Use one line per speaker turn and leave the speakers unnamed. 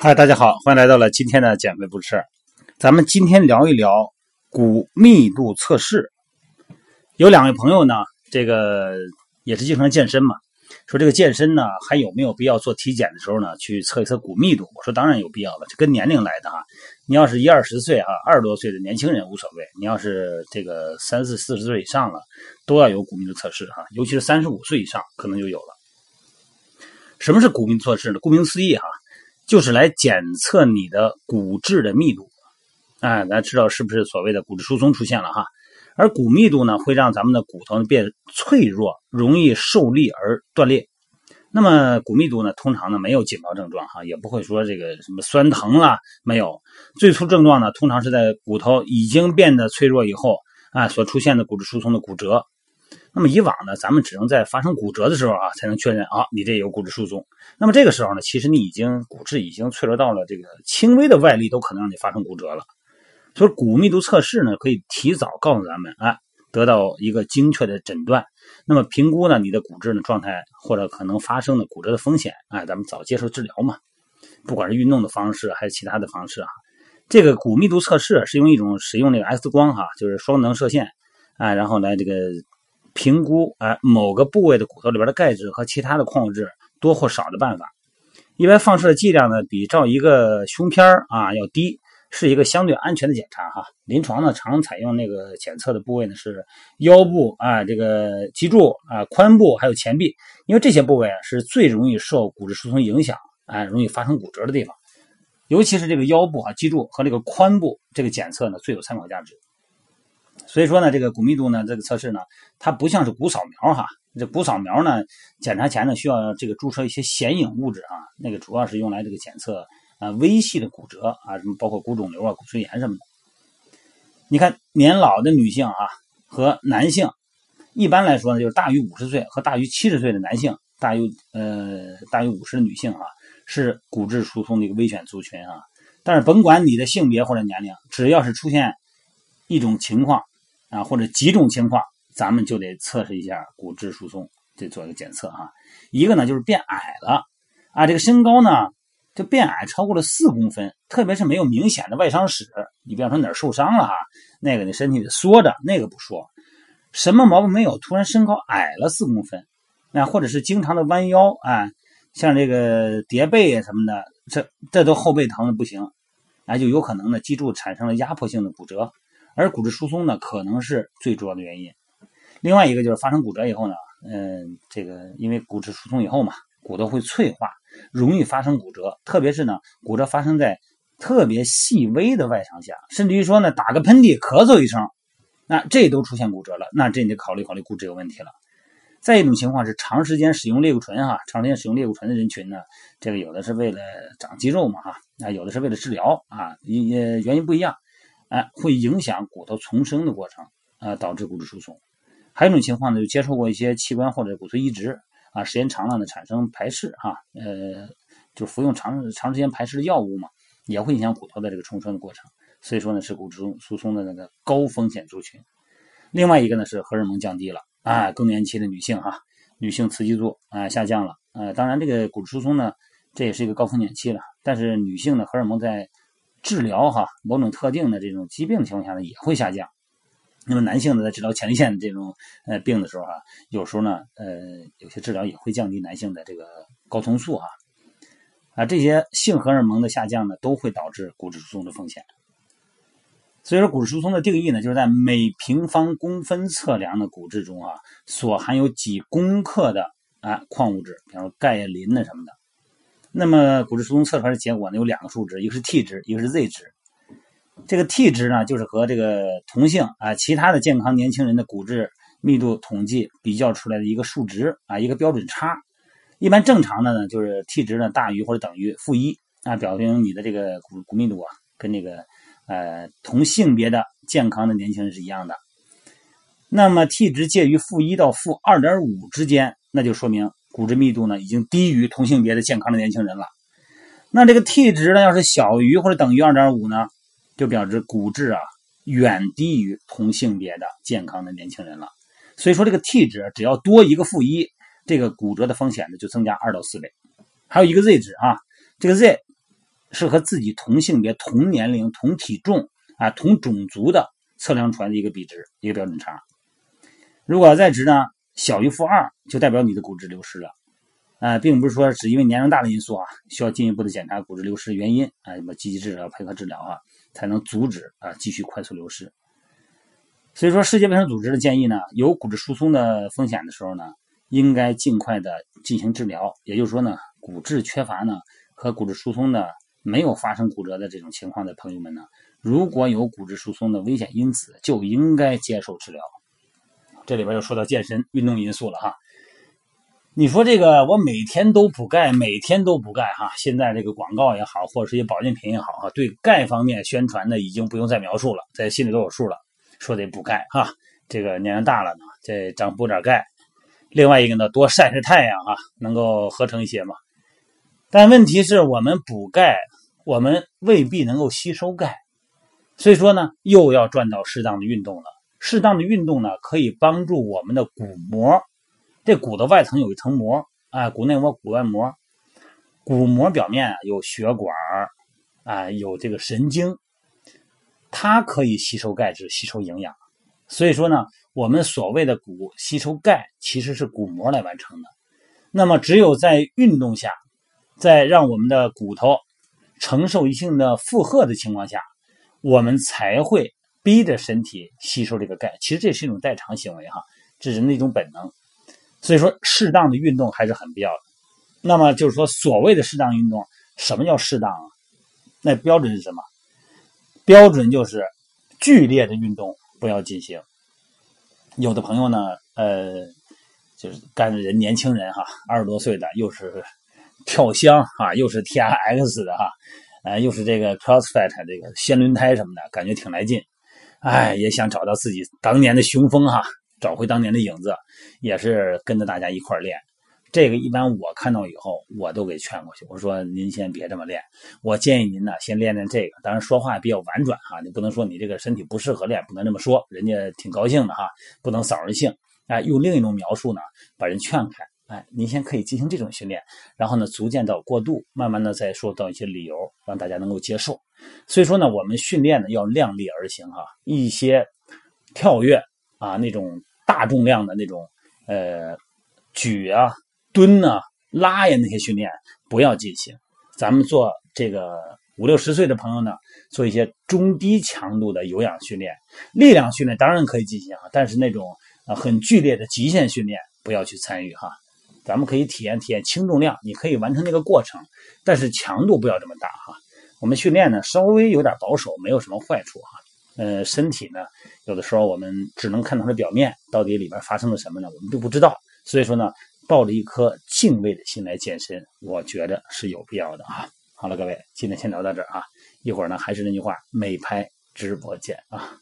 嗨，大家好，欢迎来到了今天的减肥不吃。咱们今天聊一聊骨密度测试。有两位朋友呢，这个也是经常健身嘛，说这个健身呢还有没有必要做体检的时候呢去测一测骨密度？我说当然有必要了，这跟年龄来的哈。你要是一二十岁哈，二十多岁的年轻人无所谓；你要是这个三四四十岁以上了，都要有骨密度测试哈，尤其是三十五岁以上可能就有了。什么是骨密测试呢？顾名思义哈。就是来检测你的骨质的密度，哎，咱知道是不是所谓的骨质疏松出现了哈？而骨密度呢，会让咱们的骨头变脆弱，容易受力而断裂。那么骨密度呢，通常呢没有警报症状哈，也不会说这个什么酸疼了没有。最初症状呢，通常是在骨头已经变得脆弱以后啊，所出现的骨质疏松的骨折。那么以往呢，咱们只能在发生骨折的时候啊，才能确认啊，你这有骨质疏松。那么这个时候呢，其实你已经骨质已经脆弱到了这个轻微的外力都可能让你发生骨折了。所以骨密度测试呢，可以提早告诉咱们啊，得到一个精确的诊断。那么评估呢，你的骨质的状态或者可能发生的骨折的风险，哎，咱们早接受治疗嘛。不管是运动的方式还是其他的方式啊，这个骨密度测试是用一种使用那个 X 光哈，就是双能射线啊，然后来这个。评估啊某个部位的骨头里边的钙质和其他的矿物质多或少的办法，一般放射的剂量呢比照一个胸片啊要低，是一个相对安全的检查哈。临床呢常采用那个检测的部位呢是腰部啊这个脊柱啊髋部还有前臂，因为这些部位啊是最容易受骨质疏松影响啊容易发生骨折的地方，尤其是这个腰部啊脊柱和这个髋部这个检测呢最有参考价值。所以说呢，这个骨密度呢，这个测试呢，它不像是骨扫描哈。这骨扫描呢，检查前呢需要这个注射一些显影物质啊，那个主要是用来这个检测啊微细的骨折啊，什么包括骨肿瘤啊、骨髓炎什么的。你看年老的女性啊和男性，一般来说呢，就是大于五十岁和大于七十岁的男性，大于呃大于五十的女性啊，是骨质疏松的一个危险族群啊。但是甭管你的性别或者年龄，只要是出现一种情况。啊，或者几种情况，咱们就得测试一下骨质疏松，得做一个检测哈。一个呢就是变矮了啊，这个身高呢就变矮超过了四公分，特别是没有明显的外伤史，你比方说哪儿受伤了哈，那个你身体得缩着，那个不说，什么毛病没有，突然身高矮了四公分，那或者是经常的弯腰啊，像这个叠背啊什么的，这这都后背疼的不行，那就有可能呢脊柱产生了压迫性的骨折。而骨质疏松呢，可能是最主要的原因。另外一个就是发生骨折以后呢，嗯，这个因为骨质疏松以后嘛，骨头会脆化，容易发生骨折。特别是呢，骨折发生在特别细微的外伤下，甚至于说呢，打个喷嚏、咳嗽一声，那这都出现骨折了，那这你得考虑考虑骨质有问题了。再一种情况是长时间使用类固醇哈，长时间使用类固醇的人群呢，这个有的是为了长肌肉嘛哈，啊，有的是为了治疗啊，也原因不一样。哎，会影响骨头重生的过程，啊，导致骨质疏松。还有一种情况呢，就接受过一些器官或者骨髓移植，啊，时间长了呢，产生排斥，哈，呃，就服用长长时间排斥的药物嘛，也会影响骨头的这个重生的过程。所以说呢，是骨质疏松的那个高风险族群。另外一个呢，是荷尔蒙降低了，啊，更年期的女性哈，女性雌激素啊下降了，呃，当然这个骨质疏松呢，这也是一个高风险期了，但是女性的荷尔蒙在。治疗哈某种特定的这种疾病的情况下呢也会下降。那么男性呢在治疗前列腺这种呃病的时候啊，有时候呢呃有些治疗也会降低男性的这个睾酮素啊啊这些性荷尔蒙的下降呢都会导致骨质疏松的风险。所以说骨质疏松的定义呢就是在每平方公分测量的骨质中啊所含有几公克的啊矿物质，比如钙、磷的什么的。那么骨质疏松测出来的结果呢，有两个数值，一个是 T 值，一个是 Z 值。这个 T 值呢，就是和这个同性啊其他的健康年轻人的骨质密度统计比较出来的一个数值啊，一个标准差。一般正常的呢，就是 T 值呢大于或者等于负一啊，表明你的这个骨骨密度啊跟这个呃同性别的健康的年轻人是一样的。那么 T 值介于负一到负二点五之间，那就说明。骨质密度呢，已经低于同性别的健康的年轻人了。那这个 T 值呢，要是小于或者等于二点五呢，就表示骨质啊远低于同性别的健康的年轻人了。所以说，这个 T 值只要多一个负一，这个骨折的风险呢就增加二到四倍。还有一个 Z 值啊，这个 Z 是和自己同性别、同年龄、同体重啊、同种族的测量出来的一个比值，一个标准差。如果在值呢小于负二，就代表你的骨质流失了。啊，并不是说只因为年龄大的因素啊，需要进一步的检查骨质流失原因啊，什么积极治疗、配合治疗啊，才能阻止啊继续快速流失。所以说，世界卫生组织的建议呢，有骨质疏松的风险的时候呢，应该尽快的进行治疗。也就是说呢，骨质缺乏呢和骨质疏松的没有发生骨折的这种情况的朋友们呢，如果有骨质疏松的危险因子，就应该接受治疗。这里边又说到健身运动因素了哈。你说这个，我每天都补钙，每天都补钙哈。现在这个广告也好，或者是一些保健品也好哈，对钙方面宣传的已经不用再描述了，在心里都有数了。说得补钙哈，这个年龄大了呢，这长补点钙。另外一个呢，多晒晒太阳啊，能够合成一些嘛。但问题是我们补钙，我们未必能够吸收钙，所以说呢，又要转到适当的运动了。适当的运动呢，可以帮助我们的骨膜。这骨的外层有一层膜啊，骨内膜、骨外膜。骨膜表面有血管啊，有这个神经，它可以吸收钙质、吸收营养。所以说呢，我们所谓的骨吸收钙，其实是骨膜来完成的。那么，只有在运动下，在让我们的骨头承受一定的负荷的情况下，我们才会逼着身体吸收这个钙。其实这是一种代偿行为哈，这是人的一种本能。所以说，适当的运动还是很必要的。那么就是说，所谓的适当运动，什么叫适当啊？那标准是什么？标准就是剧烈的运动不要进行。有的朋友呢，呃，就是干人年轻人哈，二十多岁的，又是跳箱啊，又是 T R X 的哈，呃，又是这个 CrossFit 这个掀轮胎什么的，感觉挺来劲。哎，也想找到自己当年的雄风哈。找回当年的影子，也是跟着大家一块练。这个一般我看到以后，我都给劝过去。我说您先别这么练，我建议您呢先练练这个。当然说话比较婉转哈，你不能说你这个身体不适合练，不能这么说，人家挺高兴的哈，不能扫人兴。哎，用另一种描述呢，把人劝开。哎，您先可以进行这种训练，然后呢，逐渐到过渡，慢慢的再说到一些理由，让大家能够接受。所以说呢，我们训练呢要量力而行哈，一些跳跃啊那种。大重量的那种，呃，举啊、蹲啊、拉呀那些训练不要进行。咱们做这个五六十岁的朋友呢，做一些中低强度的有氧训练、力量训练当然可以进行啊，但是那种啊很剧烈的极限训练不要去参与哈。咱们可以体验体验轻重量，你可以完成那个过程，但是强度不要这么大哈。我们训练呢稍微有点保守，没有什么坏处哈。呃，身体呢，有的时候我们只能看到它的表面，到底里面发生了什么呢？我们并不知道。所以说呢，抱着一颗敬畏的心来健身，我觉得是有必要的啊。好了，各位，今天先聊到这儿啊，一会儿呢还是那句话，美拍直播见啊。